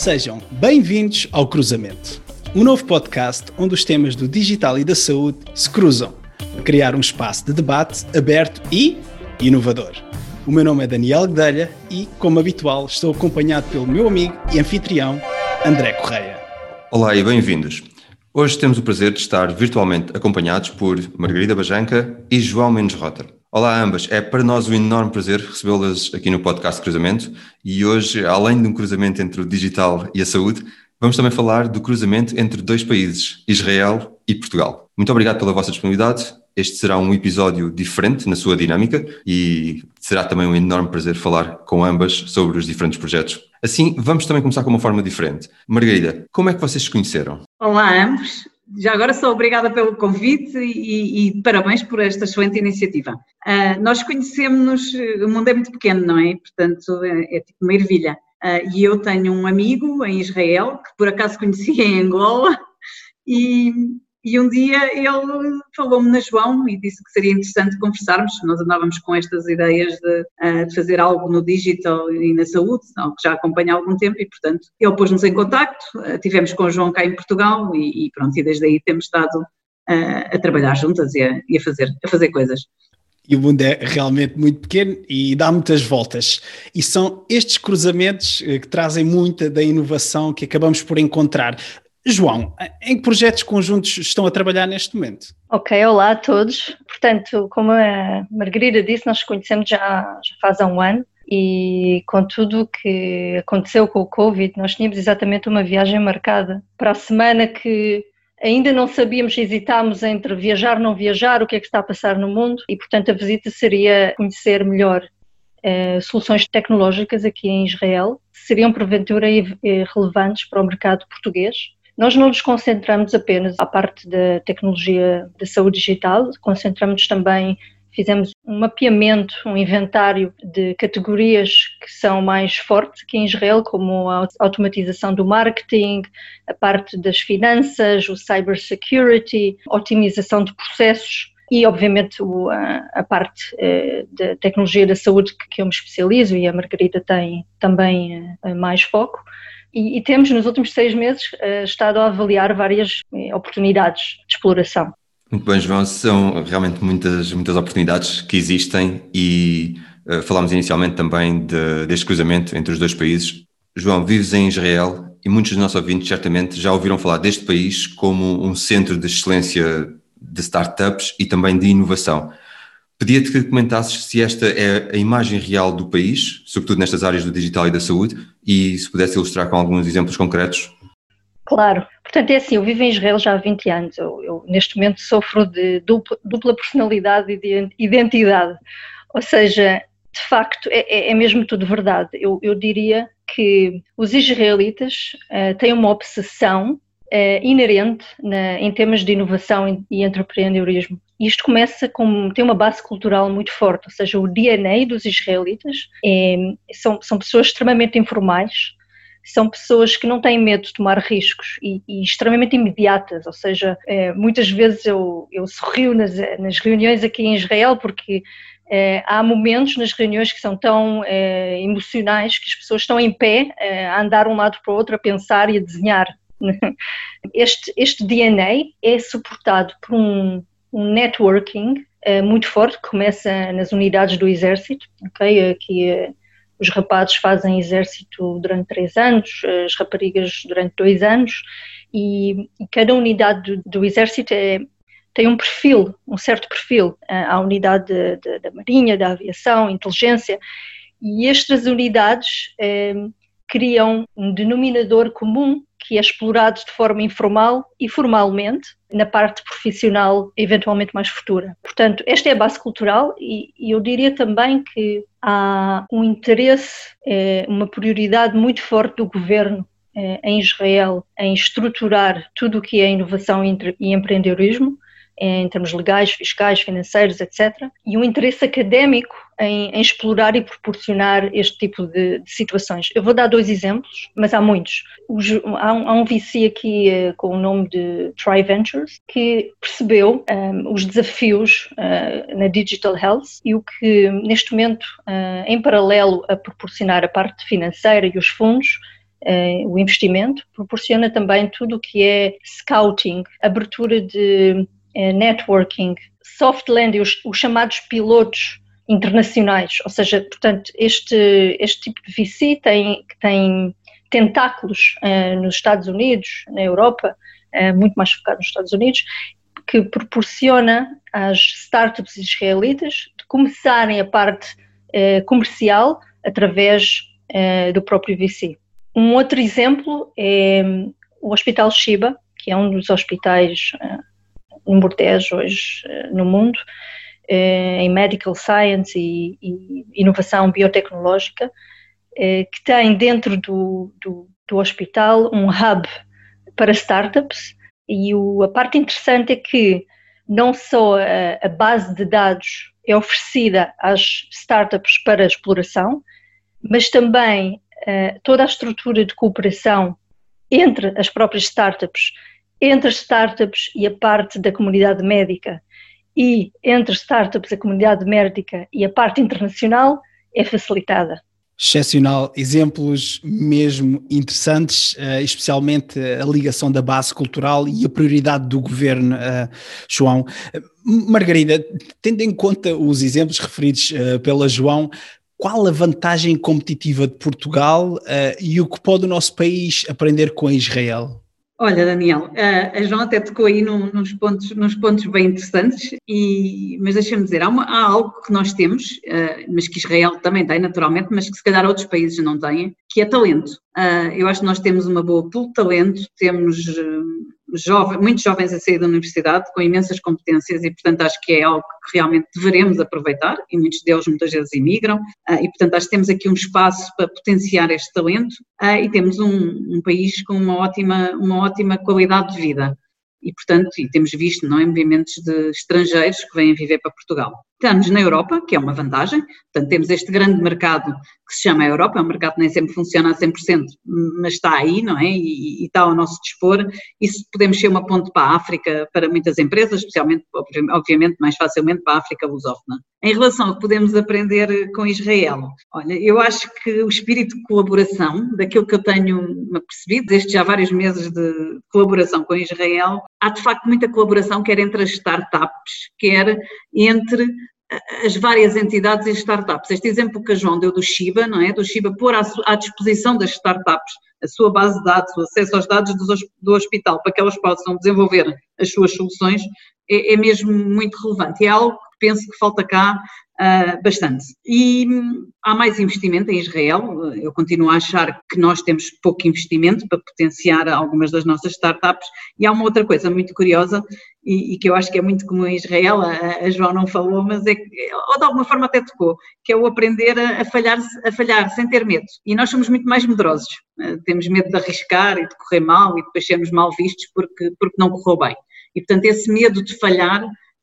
Sejam bem-vindos ao Cruzamento, um novo podcast onde os temas do digital e da saúde se cruzam para criar um espaço de debate aberto e inovador. O meu nome é Daniel Guedelha e, como habitual, estou acompanhado pelo meu amigo e anfitrião André Correia. Olá e bem-vindos. Hoje temos o prazer de estar virtualmente acompanhados por Margarida Bajanca e João Mendes Rota. Olá a ambas, é para nós um enorme prazer recebê-las aqui no podcast Cruzamento e hoje, além de um cruzamento entre o digital e a saúde, vamos também falar do cruzamento entre dois países, Israel e Portugal. Muito obrigado pela vossa disponibilidade. Este será um episódio diferente na sua dinâmica e será também um enorme prazer falar com ambas sobre os diferentes projetos. Assim, vamos também começar com uma forma diferente. Margarida, como é que vocês se conheceram? Olá a ambos já agora sou obrigada pelo convite e, e parabéns por esta excelente iniciativa. Uh, nós conhecemos, o mundo é muito pequeno, não é? Portanto, é, é tipo uma ervilha. Uh, e eu tenho um amigo em Israel, que por acaso conheci em Angola, e, e um dia ele falou-me na João e disse que seria interessante conversarmos. Nós andávamos com estas ideias de, uh, de, fazer algo no digital e na saúde, algo que já acompanha há algum tempo, e portanto ele pôs-nos em contacto. Uh, tivemos com o João cá em Portugal e, e pronto, e desde aí temos estado uh, a trabalhar juntas e a, e a, fazer, a fazer coisas. E o mundo é realmente muito pequeno e dá muitas voltas. E são estes cruzamentos que trazem muita da inovação que acabamos por encontrar. João, em que projetos conjuntos estão a trabalhar neste momento? Ok, olá a todos. Portanto, como a Margarida disse, nós conhecemos já, já faz há um ano e com tudo o que aconteceu com o Covid, nós tínhamos exatamente uma viagem marcada para a semana que ainda não sabíamos, hesitámos entre viajar ou não viajar, o que é que está a passar no mundo e, portanto, a visita seria conhecer melhor eh, soluções tecnológicas aqui em Israel, seriam porventura relevantes para o mercado português nós não nos concentramos apenas à parte da tecnologia da saúde digital, concentramos também fizemos um mapeamento, um inventário de categorias que são mais fortes aqui em Israel, como a automatização do marketing, a parte das finanças, o cybersecurity, otimização de processos e, obviamente, a, parte eh, da tecnologia da saúde que eu me especializo e a Margarida tem também eh, mais foco. E, e, temos nos últimos seis meses uh, estado a avaliar várias uh, oportunidades de exploração. Muito bem, João, são realmente muitas, muitas oportunidades que existem e uh, falámos inicialmente também de, deste cruzamento entre os dois países. João, vives em Israel e muitos dos nossos ouvintes certamente já ouviram falar deste país como um centro de excelência de startups e também de inovação. Pedia-te que comentasses se esta é a imagem real do país, sobretudo nestas áreas do digital e da saúde, e se pudesse ilustrar com alguns exemplos concretos. Claro, portanto é assim, eu vivo em Israel já há 20 anos, eu, eu neste momento sofro de dupla, dupla, personalidade e de identidade, ou seja, de facto é, é, é mesmo tudo verdade. Eu, eu diria que os israelitas uh, têm uma obsessão uh, inerente na, em temas de inovação e empreendedorismo. Isto começa com tem uma base cultural muito forte, ou seja, o DNA dos israelitas é, são, são pessoas extremamente informais, são pessoas que não têm medo de tomar riscos e, e extremamente imediatas, ou seja, é, muitas vezes eu, eu sorrio nas, nas reuniões aqui em Israel porque é, há momentos nas reuniões que são tão é, emocionais que as pessoas estão em pé a andar um lado para o outro, a pensar e a desenhar. Este, este DNA é suportado por um, um networking uh, muito forte começa nas unidades do exército, ok? Aqui uh, os rapazes fazem exército durante três anos, as raparigas durante dois anos e, e cada unidade do, do exército é, tem um perfil, um certo perfil. A unidade de, de, da marinha, da aviação, inteligência e estas unidades criam um denominador comum que é explorado de forma informal e formalmente na parte profissional, eventualmente mais futura. Portanto, esta é a base cultural e, e eu diria também que há um interesse, é, uma prioridade muito forte do governo é, em Israel em estruturar tudo o que é inovação e empreendedorismo em termos legais, fiscais, financeiros, etc. E um interesse académico em, em explorar e proporcionar este tipo de, de, situações. Eu vou dar dois exemplos, mas há muitos. Os, há, um, há, um, VC aqui uh, com o nome de Try Ventures que percebeu um, ehm, os desafios uh, na digital health e o que neste momento, uh, em paralelo a proporcionar a parte financeira e os fundos, o investimento, proporciona também tudo o que é scouting, abertura de networking, soft landing, os, os, chamados pilotos internacionais, ou seja, portanto, este, este tipo de VC tem, tem tentáculos uh, nos Estados Unidos, na Europa, muito mais focado nos Estados Unidos, que proporciona às startups israelitas de começarem a parte comercial através do próprio VC. Um outro exemplo é hum, o Hospital Shiba, que é um dos hospitais uh, número 10 hoje uh, no mundo, uh, em Medical Science e, e inovação biotecnológica, uh, que tem dentro do, do, do, hospital um hub para startups. E o, a parte interessante é que não só a, a base de dados é oferecida às startups para exploração, mas também uh, toda a estrutura de cooperação entre as próprias startups, entre as startups e a parte da comunidade médica e entre startups, a comunidade médica e a parte internacional é facilitada. Excepcional, exemplos mesmo interessantes, uh, especialmente a ligação da base cultural e a prioridade do governo, uh, João. Margarida, tendo em conta os exemplos referidos uh, pela João, qual a vantagem competitiva de Portugal e o que pode o nosso país aprender com Israel? Olha, Daniel, eh, a João até tocou aí nos, pontos, nos pontos bem interessantes, e, mas deixa-me dizer, há, uma, há, algo que nós temos, uh, mas que Israel também tem naturalmente, mas que se calhar outros países não têm, que é talento. Uh, eu acho que nós temos uma boa pool de talento, temos muitos jovens a sair da universidade com imensas competências e, portanto, acho que é algo que realmente devemos aproveitar e muitos deles muitas vezes imigram uh, e, portanto, acho que temos aqui um espaço para potenciar este talento uh, e temos um, um, país com uma ótima, uma ótima qualidade de vida e, portanto, e temos visto não é, movimentos de estrangeiros que vêm viver para Portugal. Estamos na Europa, que é uma vantagem, portanto, temos este grande mercado que se chama Europa, é um mercado que nem sempre funciona a 100%, mas está aí, não é? E, e está ao nosso dispor. Se podemos ser uma ponte para a África para muitas empresas, especialmente, obviamente, mais facilmente para a África lusófona. Em relação ao que podemos aprender com Israel, olha, eu acho que o espírito de colaboração, daquilo que eu tenho percebido, desde já vários meses de colaboração com Israel, há de facto muita colaboração, quer entre as startups, quer entre as várias entidades e startups. Este exemplo que a João deu do Shiba, não é? Do Shiba pôr à, à disposição das startups a sua base de dados, o acesso aos dados do, do hospital para que elas possam desenvolver as suas soluções, é, é mesmo muito relevante. É algo que penso que falta cá uh, bastante. E há mais investimento em Israel, eu continuo a achar que nós temos pouco investimento para potenciar algumas das nossas startups, e há uma outra coisa muito curiosa e, e que eu acho que é muito comum em Israel, a, a, João não falou, mas é que, ou de alguma forma até tocou, que é o aprender a, a, falhar, a falhar sem ter medo. E nós somos muito mais medrosos, uh, temos medo de arriscar e de correr mal e depois sermos mal vistos porque, porque não correu bem. E portanto esse medo de falhar,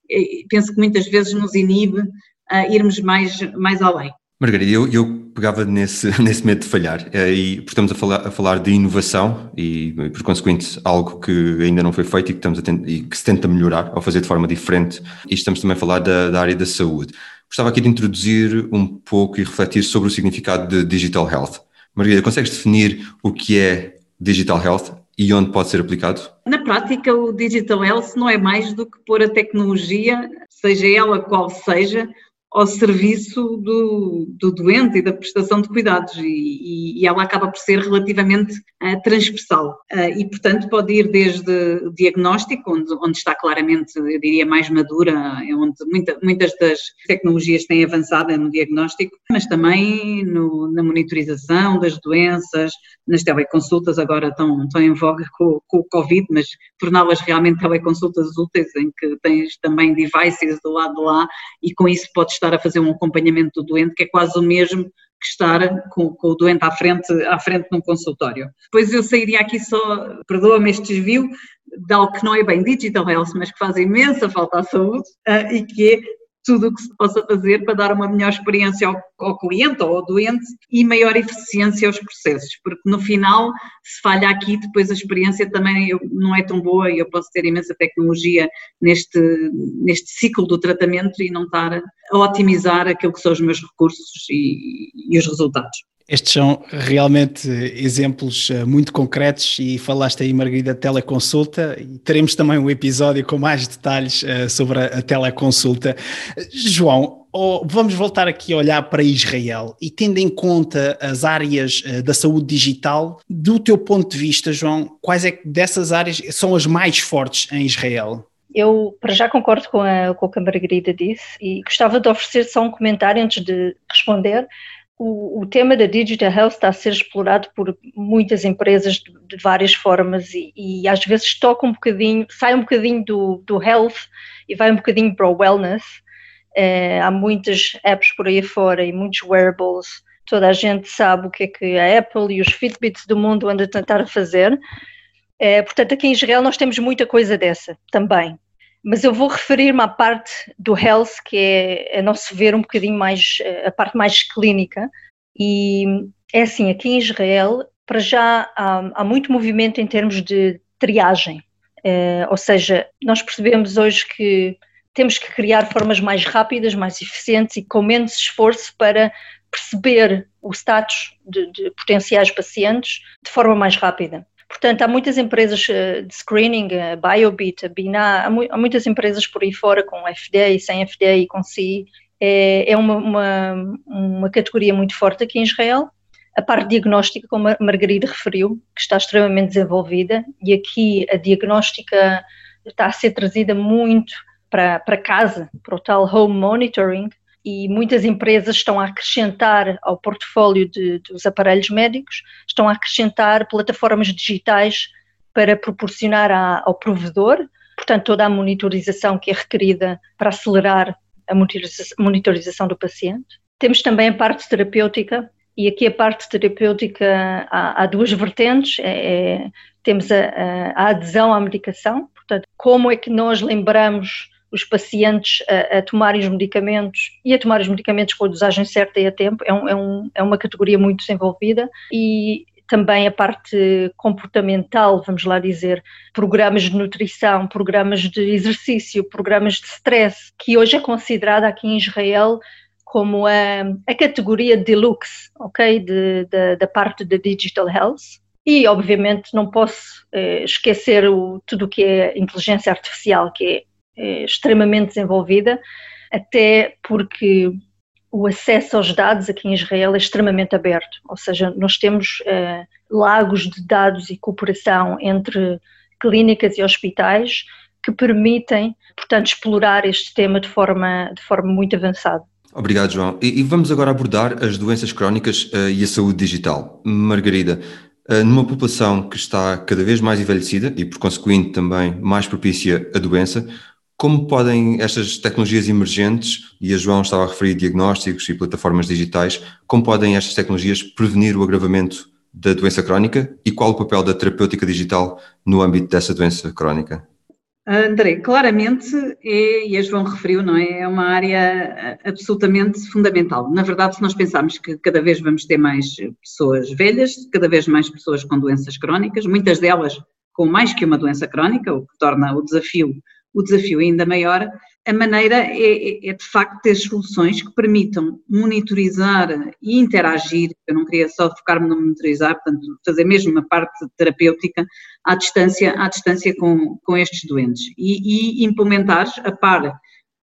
eh, penso que muitas vezes nos inibe uh, irmos mais, mais além. Margarida, eu, eu pegava nesse, nesse medo de falhar eh, e estamos a falar, a falar de inovação e, por consequente, algo que ainda não foi feito e que, estamos a e que se tenta melhorar ao fazer de forma diferente e estamos também a falar da, da área da saúde. Gostava aqui de introduzir um pouco e refletir sobre o significado de Digital Health. Margarida, consegues definir o que é Digital Health e onde pode ser aplicado? Na prática, o Digital Health não é mais do que pôr a tecnologia, seja ela qual seja, ao serviço do, do, doente e da prestação de cuidados. E, e ela acaba por ser relativamente uh, transversal. Uh, e portanto pode ir desde diagnóstico, onde, onde, está claramente, eu diria, mais madura, é onde muita, muitas das tecnologias têm avançado no diagnóstico, mas também no, na monitorização das doenças, nas teleconsultas agora estão, estão em voga com, com o Covid, mas torná-las realmente teleconsultas úteis em que tens também devices do lado de lá e com isso podes estar a fazer um acompanhamento do doente que é quase o mesmo que estar com, com, o doente à frente, à frente num consultório. Depois eu sairia aqui só, perdoa-me este desvio, de algo que não é bem digital health, mas que faz imensa falta à saúde, uh, e que é tudo o que se possa fazer para dar uma melhor experiência ao, ao, cliente ou ao doente e maior eficiência aos processos, porque no final, se falha aqui, depois a experiência também não é tão boa e eu posso ter imensa tecnologia neste, neste ciclo do tratamento e não estar a otimizar aquilo que são os meus recursos e, e os resultados. Estes são realmente exemplos eh, muito concretos e falaste aí, Margarida, teleconsulta e teremos também um episódio com mais detalhes uh, sobre a, teleconsulta. João, vamos voltar aqui a olhar para Israel e tendo em conta as áreas uh, da saúde digital, do teu ponto de vista, João, quais é que dessas áreas são as mais fortes em Israel? Eu, para já, concordo com, a, com o que a Margarida disse e gostava de oferecer só um comentário antes de responder o, o, tema da digital health está a ser explorado por muitas empresas de, de várias formas e, e, às vezes toca um bocadinho, sai um bocadinho do, do health e vai um bocadinho para o wellness. É, há muitas apps por aí fora e muitos wearables. Toda a gente sabe o que é que a Apple e os Fitbits do mundo andam a tentar fazer. É, portanto, aqui em Israel nós temos muita coisa dessa também mas eu vou referir-me à parte do health, que é, a nosso ver, um bocadinho mais, a parte mais clínica. E é assim, aqui em Israel, para já há, há muito movimento em termos de triagem. É, ou seja, nós percebemos hoje que temos que criar formas mais rápidas, mais eficientes e com menos esforço para perceber o status de, de potenciais pacientes de forma mais rápida. Portanto, há muitas empresas eh, de screening, a Biobit, a Bina, há, mu há muitas empresas por aí fora com FDA, sem FDA e com CI. É, é uma, uma, uma categoria muito forte aqui em Israel. A parte diagnóstica, como a Margarida referiu, que está extremamente desenvolvida, e aqui a diagnóstica está a ser trazida muito para, para casa, para o tal home monitoring, e muitas empresas estão a acrescentar ao portfólio de, dos aparelhos médicos, estão a acrescentar plataformas digitais para proporcionar a, ao provedor, portanto, toda a monitorização que é requerida para acelerar a monitorização do paciente. Temos também a parte terapêutica, e aqui a parte terapêutica há, há duas vertentes, é, é, temos a, a, adesão à medicação, portanto, como é que nós lembramos os pacientes a, a, tomarem os medicamentos e a tomar os medicamentos com a dosagem certa e a tempo, é, um, é, um, é uma categoria muito desenvolvida e também a parte comportamental, vamos lá dizer, programas de nutrição, programas de exercício, programas de stress, que hoje é considerada aqui em Israel como a, a categoria deluxe, ok, de, de, da parte da digital health. E, obviamente, não posso eh, esquecer o, tudo o que é inteligência artificial, que é é extremamente desenvolvida, até porque o acesso aos dados aqui em Israel é extremamente aberto, ou seja, nós temos eh, lagos de dados e cooperação entre clínicas e hospitais que permitem, portanto, explorar este tema de forma, de forma muito avançada. Obrigado, João. E, e vamos agora abordar as doenças crónicas uh, e a saúde digital. Margarida, uh, numa população que está cada vez mais envelhecida e, por consequente, também mais propícia à doença, como podem estas tecnologias emergentes, e a João estava a referir diagnósticos e plataformas digitais, como podem estas tecnologias prevenir o agravamento da doença crónica e qual o papel da terapêutica digital no âmbito dessa doença crónica? André, claramente, é, e a João referiu, não é? É uma área absolutamente fundamental. Na verdade, se nós pensarmos que cada vez vamos ter mais pessoas velhas, cada vez mais pessoas com doenças crónicas, muitas delas com mais que uma doença crónica, o que torna o desafio o desafio ainda maior, a maneira é, é, de facto ter soluções que permitam monitorizar e interagir, eu não queria só focar-me no monitorizar, portanto fazer mesmo uma parte terapêutica à distância, à distância com, com estes doentes. E, e implementar a par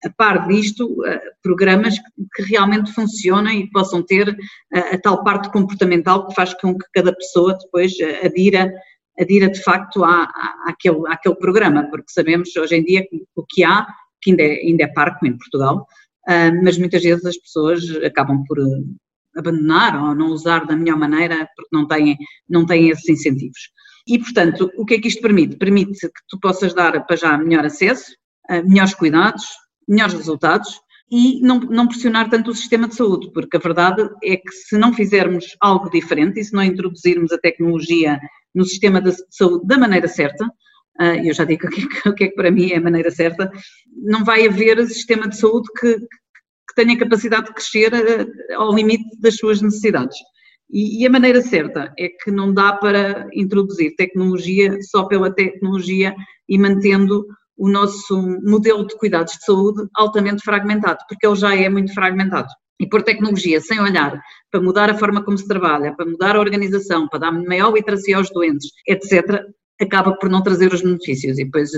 a par disto, eh, programas que realmente funcionem e possam ter a, a, tal parte comportamental que faz com que cada pessoa depois eh, adira adira de facto à, à, àquele, àquele programa, porque sabemos hoje em dia o que há, que ainda é, ainda é parco em Portugal, uh, mas muitas vezes as pessoas acabam por ah, abandonar ou não usar da melhor maneira porque não têm, não têm esses incentivos. E, portanto, o que é que isto permite? Permite que tu possas dar para já melhor acesso, uh, melhores cuidados, melhores resultados e não, não pressionar tanto o sistema de saúde, porque a verdade é que se não fizermos algo diferente e se não introduzirmos a tecnologia no sistema de saúde da maneira certa, ah, eu já digo o que, é que, é que para mim é a maneira certa, não vai haver sistema de saúde que, que tenha capacidade de crescer ah, ao limite das suas necessidades. E, e, a maneira certa é que não dá para introduzir tecnologia só pela tecnologia e mantendo o nosso modelo de cuidados de saúde altamente fragmentado, porque ele já é muito fragmentado. E por tecnologia sem olhar para mudar a forma como se trabalha, para mudar a organização, para dar maior literacia aos doentes, etc., acaba por não trazer os benefícios e depois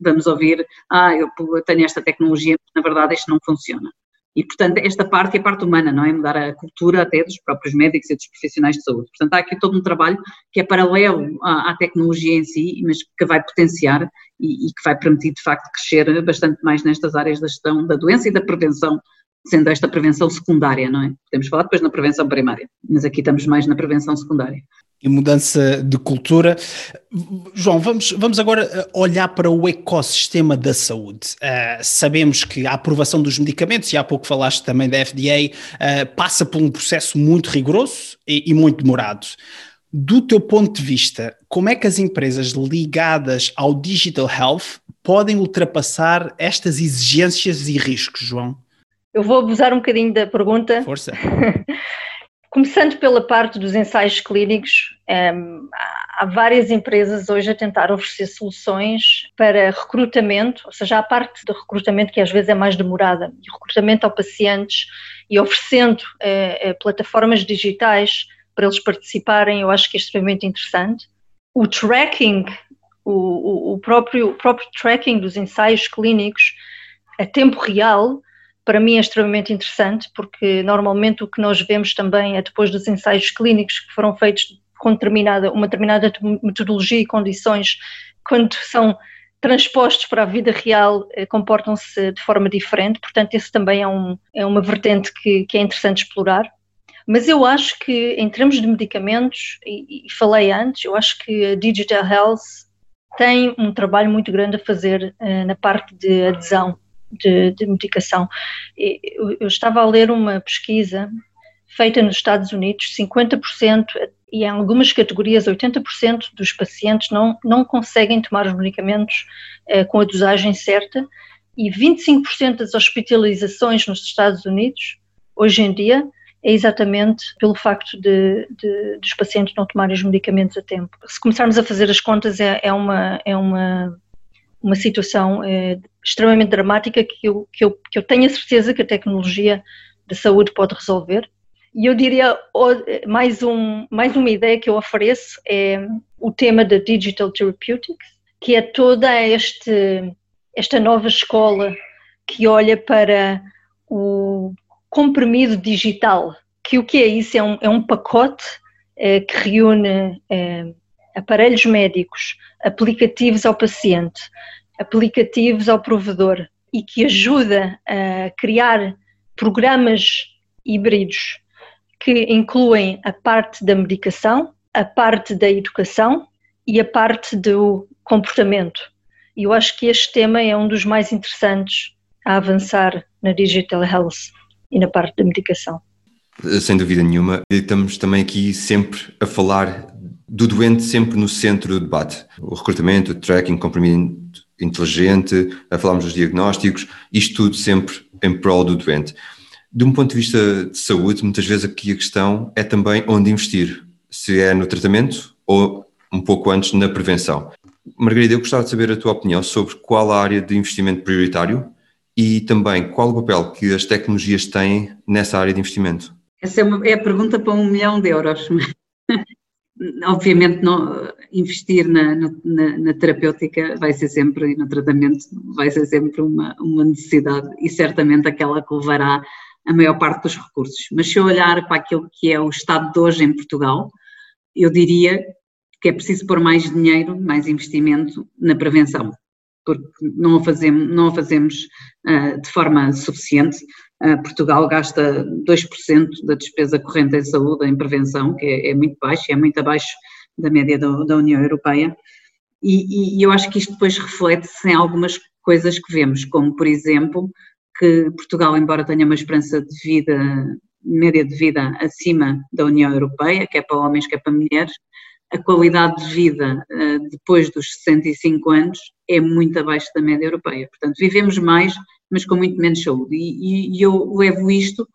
vamos ouvir, ah, eu tenho esta tecnologia, mas na verdade isto não funciona. E, portanto, esta parte é a parte humana, não é? Mudar a cultura até dos próprios médicos e dos profissionais de saúde. Portanto, há aqui todo um trabalho que é paralelo à, à tecnologia em si, mas que vai potenciar e, e, que vai permitir, de facto, crescer bastante mais nestas áreas da gestão da doença e da prevenção sendo esta prevenção secundária, não é? Podemos falar depois na prevenção primária, mas aqui estamos mais na prevenção secundária. E mudança de cultura. João, vamos, vamos agora eh, olhar para o ecossistema da saúde. Uh, sabemos que a aprovação dos medicamentos, e há pouco falaste também da FDA, uh, eh, passa por um processo muito rigoroso e, e muito demorado. Do teu ponto de vista, como é que as empresas ligadas ao digital health podem ultrapassar estas exigências e riscos, João? Eu vou abusar um bocadinho da pergunta. Força. Começando pela parte dos ensaios clínicos, um, ehm, há várias empresas hoje a tentar oferecer soluções para recrutamento, ou seja, a parte de recrutamento que às vezes é mais demorada, e recrutamento ao pacientes e oferecendo uh, plataformas digitais para eles participarem, eu acho que é extremamente interessante. O tracking, o, o, o próprio, o próprio tracking dos ensaios clínicos a tempo real, para mim é extremamente interessante, porque normalmente o que nós vemos também é depois dos ensaios clínicos que foram feitos com determinada, uma determinada metodologia e condições, quando são transpostos para a vida real, eh, comportam-se de forma diferente, portanto, esse também é, um, é uma vertente que, que é interessante explorar. Mas eu acho que, em termos de medicamentos, e, e falei antes, eu acho que a Digital Health tem um trabalho muito grande a fazer uh, na parte de adesão de, de medicação. Eu, eu estava a ler uma pesquisa feita nos Estados Unidos, 50% e em algumas categorias 80% dos pacientes não, não conseguem tomar os medicamentos eh, com a dosagem certa e 25% das hospitalizações nos Estados Unidos, hoje em dia, é exatamente pelo facto de, de, dos pacientes não tomarem os medicamentos a tempo. Se começarmos a fazer as contas, é, é uma, é uma uma situação eh, extremamente dramática que eu, que, eu, que eu tenho a certeza que a tecnologia da saúde pode resolver. E eu diria, mais, um, mais uma ideia que eu ofereço é o tema da Digital Therapeutics, que é toda este, esta nova escola que olha para o comprimido digital, que o que é isso? É um, é um pacote é, que reúne é, aparelhos médicos, aplicativos ao paciente, aplicativos ao provedor e que ajuda a criar programas híbridos que incluem a parte da medicação, a parte da educação e a parte do comportamento. E eu acho que este tema é um dos mais interessantes a avançar na Digital Health e na parte da medicação. Sem dúvida nenhuma. Estamos também aqui sempre a falar do doente sempre no centro do debate. O recrutamento, o tracking, comprimido inteligente, a falarmos dos diagnósticos, isto tudo sempre em prol do doente. De um ponto de vista de saúde, muitas vezes aqui a questão é também onde investir, se é no tratamento ou um pouco antes na prevenção. Margarida, eu gostava de saber a tua opinião sobre qual a área de investimento prioritário e também qual o papel que as tecnologias têm nessa área de investimento. Essa é, uma, é a pergunta para um milhão de euros. Obviamente não, investir na, na, na, terapêutica vai ser sempre, e no tratamento vai ser sempre uma, uma necessidade e certamente aquela que levará a maior parte dos recursos. Mas se eu olhar para aquilo que é o estado de hoje em Portugal, eu diria que é preciso pôr mais dinheiro, mais investimento na prevenção, porque não a fazemos, não a fazemos uh, de forma suficiente. Uh, Portugal gasta 2% da despesa corrente em saúde em prevenção, que é, é muito baixo, é muito abaixo da média do, da União Europeia, e, e, eu acho que isto depois reflete-se em algumas coisas que vemos, como por exemplo que Portugal, embora tenha uma esperança de vida, média de vida acima da União Europeia, quer para homens, quer para mulheres, a qualidade de vida uh, depois dos 65 anos é muito abaixo da média europeia. Portanto, vivemos mais, mas com muito menos saúde. E, e, e eu levo isto,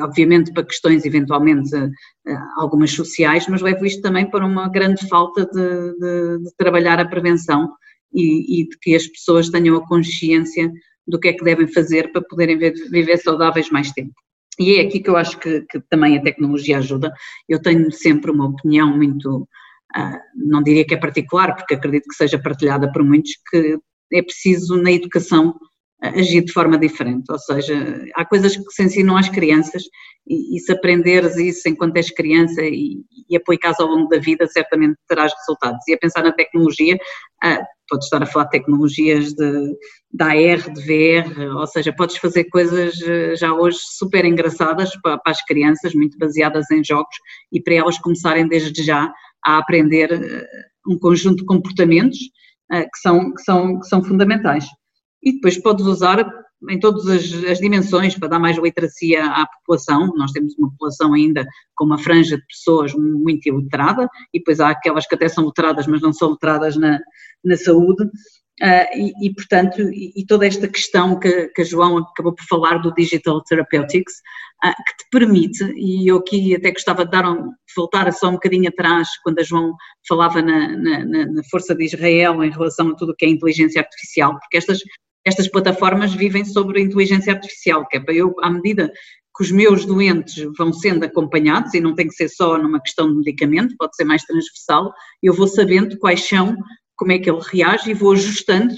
obviamente, para questões eventualmente uh, algumas sociais, mas levo isto também para uma grande falta de, de, de trabalhar a prevenção e, e, de que as pessoas tenham a consciência do que é que devem fazer para poderem viver saudáveis mais tempo. E é aqui que eu acho que, que também a tecnologia ajuda. Eu tenho sempre uma opinião muito, uh, não diria que é particular, porque acredito que seja partilhada por muitos, que é preciso na educação agir de forma diferente, ou seja, há coisas que se ensinam às crianças e, e se aprenderes isso enquanto és criança e, e aplicares ao longo da vida, certamente terás resultados. E a pensar na tecnologia, ah, podes estar a falar de tecnologias de, da AR, de VR, ou seja, podes fazer coisas eh, já hoje super engraçadas para, para as crianças, muito baseadas em jogos e para elas começarem desde já a aprender eh, um conjunto de comportamentos ah, que, são, que, são, que são fundamentais e depois podes usar em todas as, as, dimensões para dar mais literacia à população. Nós temos uma população ainda com uma franja de pessoas muito iletrada e depois há aquelas que até são letradas, mas não são letradas na, na saúde. Uh, e, e, portanto, e, e, toda esta questão que, que a João acabou por falar do Digital Therapeutics, uh, que te permite, e eu aqui até gostava de dar um, voltar só um bocadinho atrás, quando a João falava na, na, na força de Israel em relação a tudo o que é inteligência artificial, porque estas estas plataformas vivem sobre a inteligência artificial, que é para eu, à medida que os meus doentes vão sendo acompanhados, e não tem que ser só numa questão de medicamento, pode ser mais transversal, eu vou sabendo quais são, como é que ele reage e vou ajustando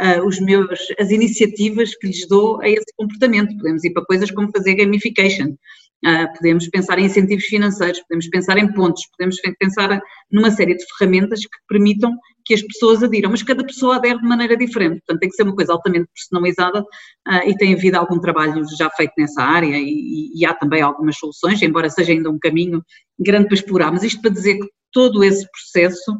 uh, os meus, as iniciativas que lhes dou a esse comportamento. Podemos ir para coisas como fazer gamification, Uh, podemos pensar em incentivos financeiros, podemos pensar em pontos, podemos pensar numa série de ferramentas que permitam que as pessoas adiram, mas cada pessoa adere de maneira diferente, portanto tem que ser uma coisa altamente personalizada uh, e tem havido algum trabalho já feito nessa área e, e, há também algumas soluções, embora seja ainda um caminho grande para explorar, mas isto para dizer que todo esse processo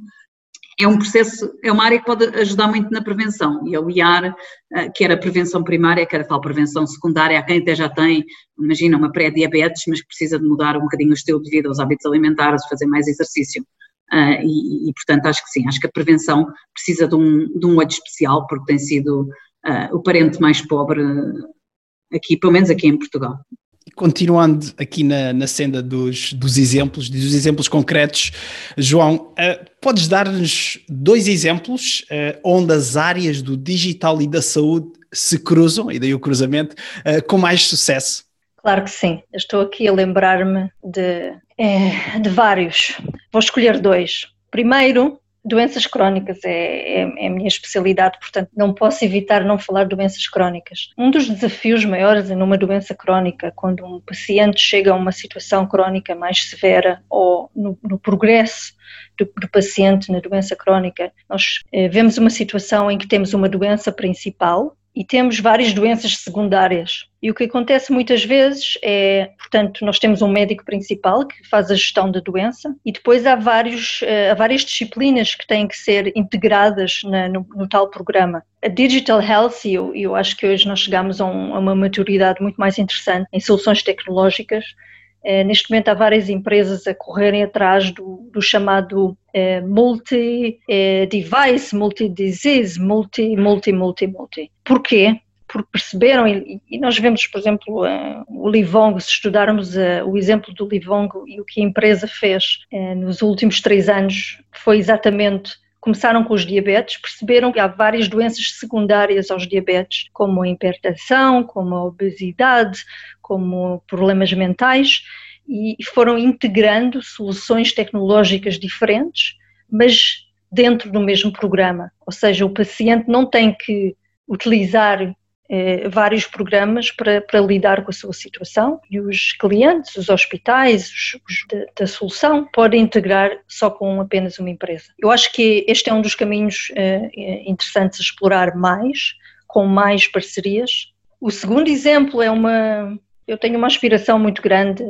é um processo, é uma área que pode ajudar muito na prevenção e aliar uh, quer a prevenção primária, quer a tal prevenção secundária, há quem até já tem, imagina, uma pré-diabetes, mas que precisa de mudar um bocadinho o estilo de vida, os hábitos alimentares, fazer mais exercício. Uh, e, e, portanto, acho que sim, acho que a prevenção precisa de um, de um olho especial, porque tem sido uh, o parente mais pobre aqui, pelo menos aqui em Portugal continuando aqui na, na senda dos, dos exemplos, dos exemplos concretos, João, uh, podes dar-nos dois exemplos onde as áreas do digital e da saúde se cruzam, e daí o cruzamento, com mais sucesso? Claro que sim. estou aqui a lembrar-me de, é, de vários. Vou escolher dois. Primeiro, doenças crónicas é, é, é, a minha especialidade, portanto não posso evitar não falar de doenças crónicas. Um dos desafios maiores numa doença crónica, quando um paciente chega a uma situação crónica mais severa ou no, no progresso do, do, paciente na doença crónica, nós eh, vemos uma situação em que temos uma doença principal e temos várias doenças secundárias. E o que acontece muitas vezes é, portanto, nós temos um médico principal que faz a gestão da doença e depois há, vários, eh, há várias disciplinas que têm que ser integradas na, no, no, tal programa. A Digital Health, e eu, eu acho que hoje nós chegamos a, um, a uma maturidade muito mais interessante em soluções tecnológicas, neste momento há várias empresas a correrem atrás do, do chamado eh, multi-device, multi-disease, multi, multi, multi, multi. Porquê? Porque perceberam, e, nós vemos, por exemplo, o Livongo, se estudarmos o exemplo do Livongo e o que a empresa fez nos últimos três anos, foi exatamente começaram com os diabetes, perceberam que há várias doenças secundárias aos diabetes, como a hipertensão, como a obesidade, como problemas mentais, e foram integrando soluções tecnológicas diferentes, mas dentro do mesmo programa. Ou seja, o paciente não tem que utilizar eh, vários programas para, para, lidar com a sua situação e os clientes, os hospitais os, os da, da, solução podem integrar só com apenas uma empresa. Eu acho que este é um dos caminhos eh, interessantes a explorar mais, com mais parcerias. O segundo exemplo é uma. Eu tenho uma aspiração muito grande,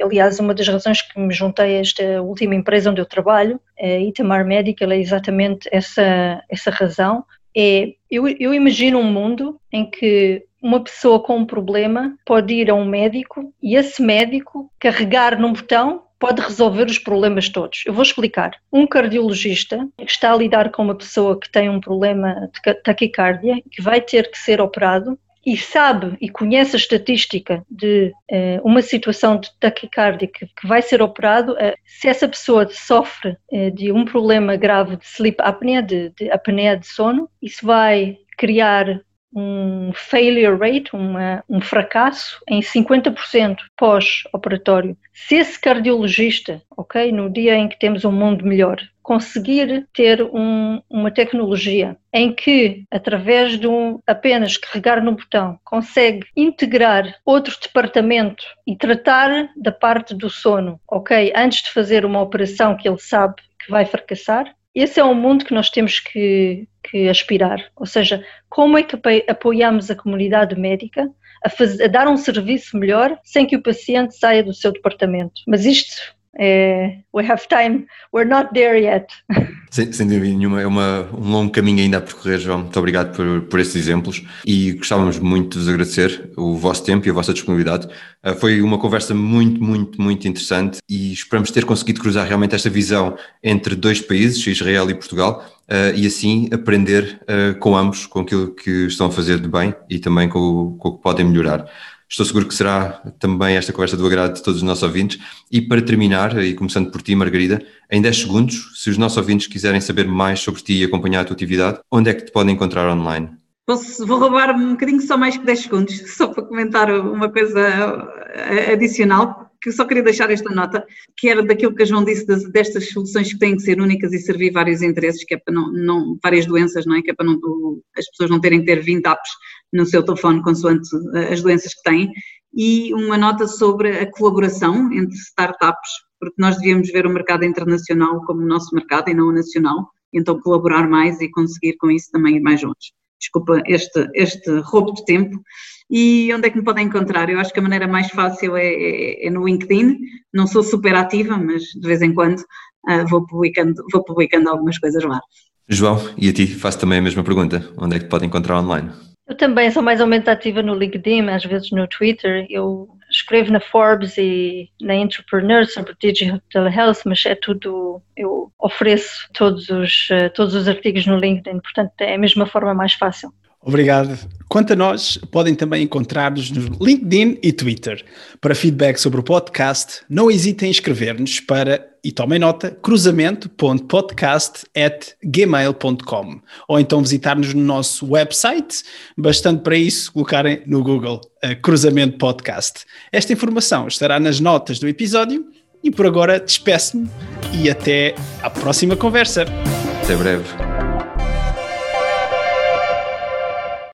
aliás, uma das razões que me juntei a esta última empresa onde eu trabalho, a Itamar Medical, é exatamente essa, essa razão é, eu, eu imagino um mundo em que uma pessoa com um problema pode ir a um médico e esse médico carregar num botão pode resolver os problemas todos. Eu vou explicar. Um cardiologista que está a lidar com uma pessoa que tem um problema de taquicardia, que vai ter que ser operado, e sabe e conhece a estatística de uh, uma situação de taquicardia que, que vai ser operado, uh, se essa pessoa sofre uh, de um problema grave de sleep apnea, de, de apneia de sono, isso vai criar um failure rate, uma, um fracasso, em 50% pós-operatório. Se esse cardiologista, ok, no dia em que temos um mundo melhor, conseguir ter um, uma tecnologia em que, através de um, apenas carregar no botão, consegue integrar outro departamento e tratar da parte do sono, ok? Antes de fazer uma operação que ele sabe que vai fracassar, esse é um mundo que nós temos que, que aspirar. Ou seja, como é que apoiamos a comunidade médica a, fazer, a, dar um serviço melhor sem que o paciente saia do seu departamento. Mas isto é, we have time, we're not there yet. Sem, sem dúvida nenhuma, é uma, um longo caminho ainda a percorrer, João. Muito obrigado por, por esses exemplos e gostávamos muito de vos agradecer o vosso tempo e a vossa disponibilidade. Uh, foi uma conversa muito, muito, muito interessante e esperamos ter conseguido cruzar realmente esta visão entre dois países, Israel e Portugal, uh, e assim aprender uh, com ambos, com aquilo que estão a fazer de bem e também com, com o que podem melhorar. Estou seguro que será também esta conversa do agrado de todos os nossos ouvintes. E para terminar, e começando por ti, Margarida, em 10 segundos, se os nossos ouvintes quiserem saber mais sobre ti e acompanhar a tua atividade, onde é que te podem encontrar online? Posso, vou roubar um bocadinho só mais que 10 segundos, só para comentar uma coisa adicional que só queria deixar esta nota, que era daquilo que a João disse, destas soluções que têm que ser únicas e servir vários interesses, que é para não, não várias doenças, não é? Que é para não, as pessoas não terem que ter 20 apps no seu telefone consoante eh, as doenças que têm. E uma nota sobre a colaboração entre startups, porque nós devíamos ver o mercado internacional como o nosso mercado e não o nacional, então colaborar mais e conseguir com isso também ir mais longe. Desculpa este, este roubo de tempo, e onde é que me podem encontrar? Eu acho que a maneira mais fácil é, é, é no LinkedIn. Não sou super ativa, mas de vez em quando uh, vou, publicando, vou publicando algumas coisas lá. João, e a ti faço também a mesma pergunta. Onde é que te podem encontrar online? Eu também sou mais ou menos ativa no LinkedIn, às vezes no Twitter. Eu escrevo na Forbes e na Entrepreneur sobre Digital Health, mas é tudo, eu ofereço todos os, ah, todos os artigos no LinkedIn, portanto é a mesma forma mais fácil. Obrigado. Quanto a nós, podem também encontrar-nos no LinkedIn e Twitter. Para feedback sobre o podcast, não hesitem em escrever-nos para, e tomem nota, cruzamento.podcast.gmail.com ou então visitar-nos no nosso website, bastante para isso colocarem no Google uh, Cruzamento Podcast. Esta informação estará nas notas do episódio e por agora despeço-me e até à próxima conversa. Até breve.